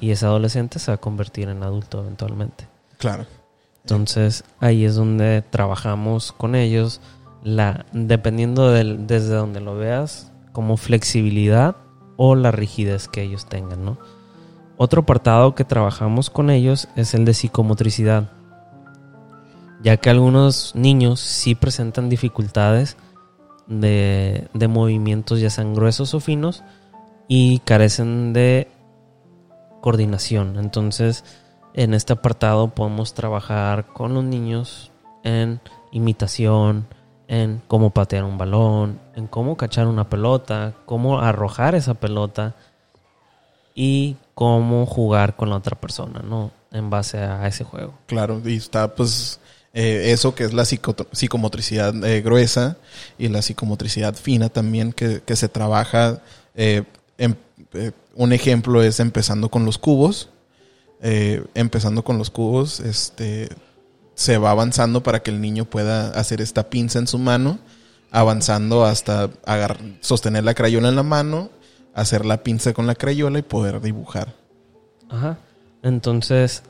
y ese adolescente se va a convertir en adulto eventualmente. Claro. Entonces ahí es donde trabajamos con ellos, la, dependiendo del, desde donde lo veas, como flexibilidad o la rigidez que ellos tengan, ¿no? Otro apartado que trabajamos con ellos es el de psicomotricidad, ya que algunos niños sí presentan dificultades de, de movimientos ya sean gruesos o finos y carecen de coordinación. Entonces, en este apartado podemos trabajar con los niños en imitación, en cómo patear un balón, en cómo cachar una pelota, cómo arrojar esa pelota y cómo jugar con la otra persona, ¿no? En base a ese juego. Claro, y está pues eh, eso que es la psicomotricidad eh, gruesa y la psicomotricidad fina también que, se trabaja. Eh, un ejemplo es empezando con los cubos eh, empezando con los cubos, este, se va avanzando para que el niño pueda hacer esta pinza en su mano, avanzando hasta sostener la crayola en la mano, hacer la pinza con la crayola y poder dibujar. Ajá. Entonces,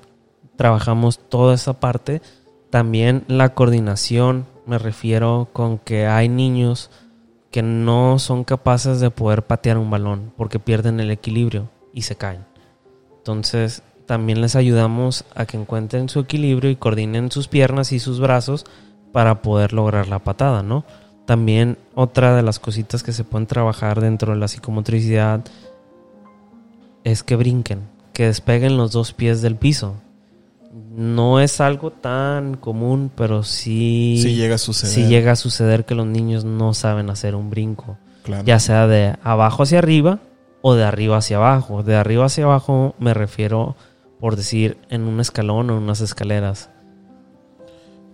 trabajamos toda esa parte. También la coordinación, me refiero con que hay niños que no son capaces de poder patear un balón porque pierden el equilibrio y se caen. Entonces, también les ayudamos a que encuentren su equilibrio y coordinen sus piernas y sus brazos para poder lograr la patada, ¿no? También otra de las cositas que se pueden trabajar dentro de la psicomotricidad es que brinquen, que despeguen los dos pies del piso. No es algo tan común, pero sí, sí llega a suceder. Sí llega a suceder que los niños no saben hacer un brinco. Ya sea de abajo hacia arriba o de arriba hacia abajo. De arriba hacia abajo me refiero por decir, en un escalón o unas escaleras.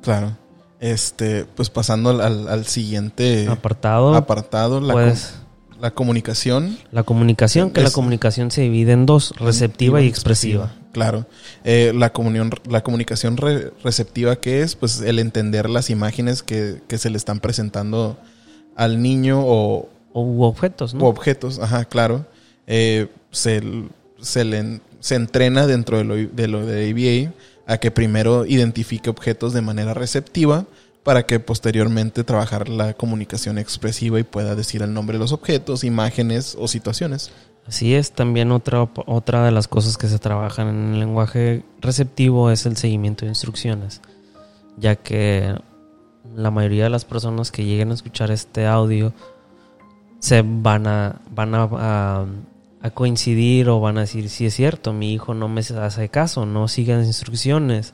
Claro. Este, pues pasando al, siguiente apartado. Apartado, la, pues, la comunicación. La comunicación, que la comunicación se divide en dos, receptiva y expresiva. Claro. Eh, la, comunión, la comunicación receptiva, ¿qué es? Pues el entender las imágenes que, se le están presentando al niño o... O objetos, ¿no? O objetos, ajá, claro. Eh, se, se le se entrena dentro de lo de, lo de ABA a que primero identifique objetos de manera receptiva para que posteriormente trabajar la comunicación expresiva y pueda decir el nombre de los objetos, imágenes o situaciones. Así es, también otra, otra de las cosas que se trabajan en el lenguaje receptivo es el seguimiento de instrucciones, ya que la mayoría de las personas que lleguen a escuchar este audio se van a, van a a coincidir o van a decir, sí es cierto, mi hijo no me hace caso, no sigue las instrucciones.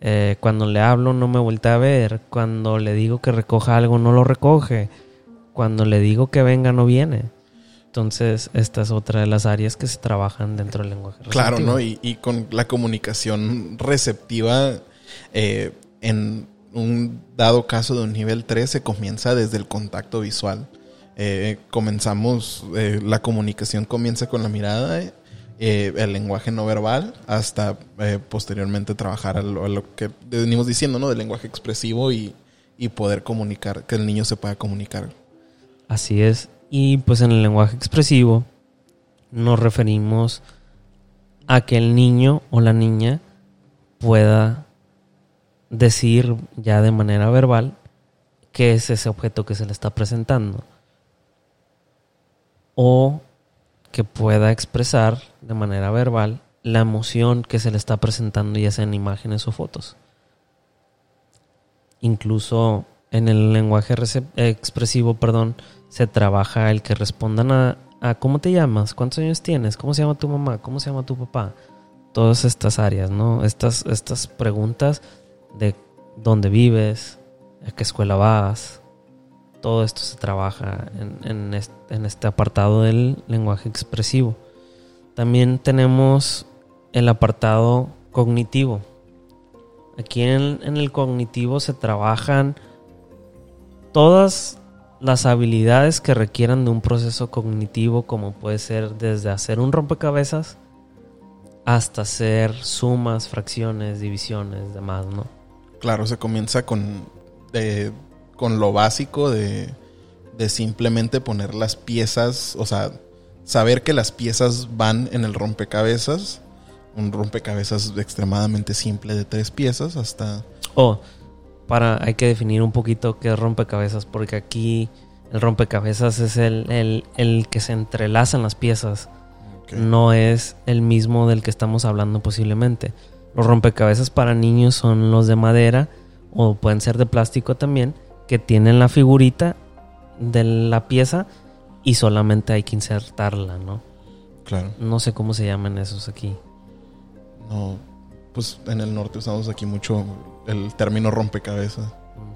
Eh, cuando le hablo no me vuelve a ver. Cuando le digo que recoja algo no lo recoge. Cuando le digo que venga no viene. Entonces, esta es otra de las áreas que se trabajan dentro del lenguaje. Claro, ¿no? Y, con la comunicación receptiva, eh, en un dado caso de un nivel 3, se comienza desde el contacto visual. Eh, comenzamos, eh, la comunicación comienza con la mirada, eh, el lenguaje no verbal, hasta posteriormente trabajar a lo, que venimos diciendo, ¿no? Del lenguaje expresivo y, y poder comunicar, que el niño se pueda comunicar. Así es. Y pues en el lenguaje expresivo nos referimos a que el niño o la niña pueda decir ya de manera verbal qué es ese objeto que se le está presentando o que pueda expresar de manera verbal la emoción que se le está presentando ya sea en imágenes o fotos. incluso en el lenguaje expresivo, perdón, se trabaja el que respondan a, a ¿cómo te llamas? ¿Cuántos años tienes? ¿Cómo se llama tu mamá? ¿Cómo se llama tu papá? Todas estas áreas, ¿no? Estas, estas preguntas de dónde vives, a qué escuela vas. Todo esto se trabaja en, en est- en este apartado del lenguaje expresivo. También tenemos el apartado cognitivo. Aquí en, en el cognitivo se trabajan todas las habilidades que requieran de un proceso cognitivo, como puede ser desde hacer un rompecabezas hasta hacer sumas, fracciones, divisiones, demás, ¿no? Claro, se comienza con, eh, con lo básico de, de simplemente poner las piezas, o sea, saber que las piezas van en el rompecabezas, un rompecabezas extremadamente simple de tres piezas, hasta... Oh, para, hay que definir un poquito qué es rompecabezas, porque aquí el rompecabezas es el, el, el que se entrelazan las piezas. ok, no es el mismo del que estamos hablando posiblemente. Los rompecabezas para niños son los de madera o pueden ser de plástico también, que tienen la figurita de la pieza y solamente hay que insertarla, ¿no? Claro, No sé cómo se llaman esos aquí. no, pues en el norte usamos aquí mucho el término rompecabezas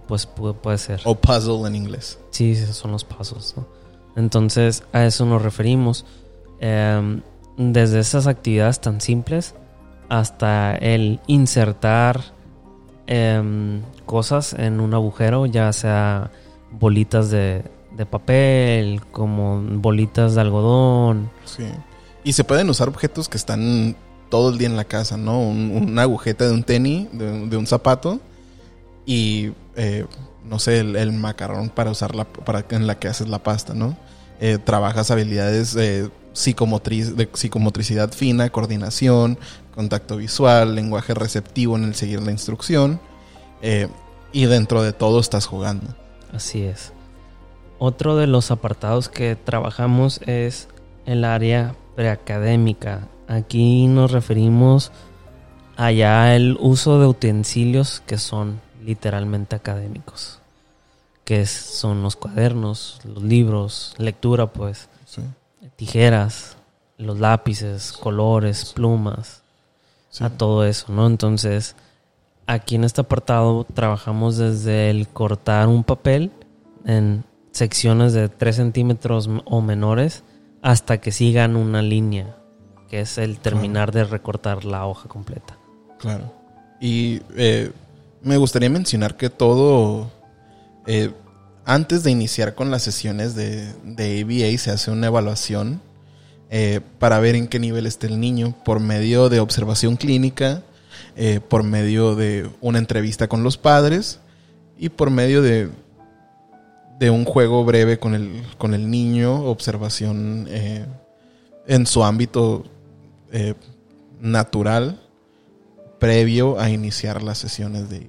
Pues pu- puede ser. o puzzle en inglés. Sí, esos son los pasos. ¿no? Entonces, a eso nos referimos. Em, desde esas actividades tan simples hasta el insertar em, cosas en un agujero, ya sea bolitas de, de papel, como bolitas de algodón. Sí. Y se pueden usar objetos que están todo el día en la casa, ¿no? Un- una agujeta de un tenis, de, de un zapato y, eh, no sé, el, el macarrón para usarla, para en la que haces la pasta, ¿no? Eh, trabajas habilidades eh, psicomotriz, de psicomotricidad fina, coordinación, contacto visual, lenguaje receptivo en el seguir la instrucción. Eh, y dentro de todo estás jugando. Así es. Otro de los apartados que trabajamos es el área preacadémica. Aquí nos referimos a ya el uso de utensilios que son literalmente académicos. Que son los cuadernos, los libros, lectura pues, Sí. tijeras, los lápices, colores, plumas Sí. a todo eso, ¿no? Entonces, aquí en este apartado trabajamos desde el cortar un papel en secciones de 3 centímetros o menores hasta que sigan una línea, que es el terminar de recortar la hoja completa. Claro. Y eh, me gustaría mencionar que todo, eh, antes de iniciar con las sesiones de, de ABA, se hace una evaluación eh, para ver en qué nivel está el niño por medio de observación clínica, eh, por medio de una entrevista con los padres y por medio de, de un juego breve con el, con el niño, observación eh, en su ámbito eh, natural previo a iniciar las sesiones de ABA.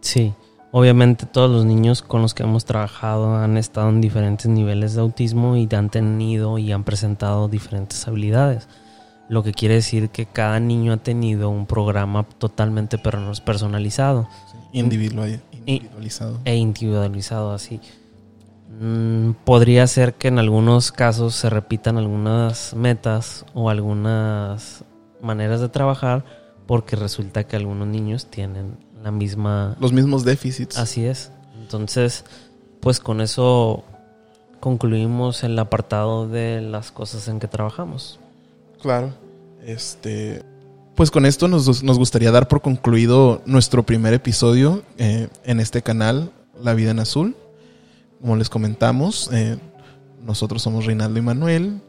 Sí, obviamente todos los niños con los que hemos trabajado han estado en diferentes niveles de autismo y han tenido y han presentado diferentes habilidades. Lo que quiere decir que cada niño ha tenido un programa totalmente per- personalizado Individual- individualizado. e individualizado así. Mm, podría ser que en algunos casos se repitan algunas metas o algunas maneras de trabajar porque resulta que algunos niños tienen la misma Los mismos déficits. Así es. Entonces, pues con eso concluimos el apartado de las cosas en que trabajamos. Claro. Este. Pues con esto nos, nos gustaría dar por concluido nuestro primer episodio eh, en este canal, La Vida en Azul. Como les comentamos, eh, nosotros somos Reinaldo y Manuel.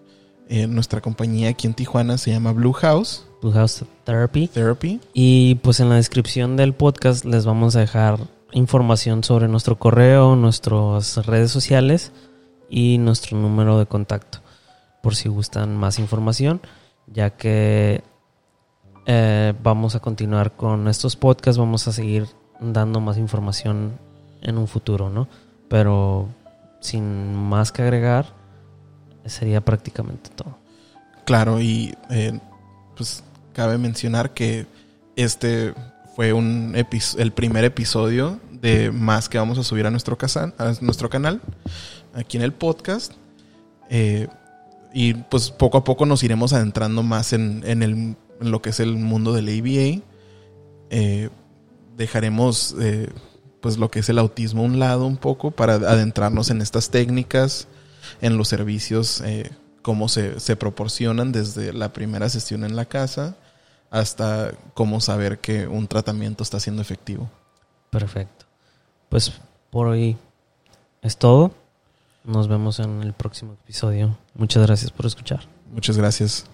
Eh, nuestra compañía aquí en Tijuana se llama Blue House Blue House Therapy. Therapy. Y pues en la descripción del podcast les vamos a dejar información sobre nuestro correo, nuestras redes sociales y nuestro número de contacto. Por si gustan más información, ya que eh, vamos a continuar con estos podcasts, vamos a seguir dando más información en un futuro, ¿no? Pero sin más que agregar, sería prácticamente todo. Claro, y eh, pues cabe mencionar que este fue un el primer episodio de más que vamos a subir a nuestro, a nuestro canal, aquí en el podcast. Eh, y pues poco a poco nos iremos adentrando más en, el, en lo que es el mundo del ABA. Eh, dejaremos eh, pues lo que es el autismo a un lado un poco para adentrarnos en estas técnicas, en los servicios, eh, cómo se, se proporcionan desde la primera sesión en la casa hasta cómo saber que un tratamiento está siendo efectivo. Perfecto. Pues por hoy es todo. Nos vemos en el próximo episodio. Muchas gracias por escuchar. Muchas gracias.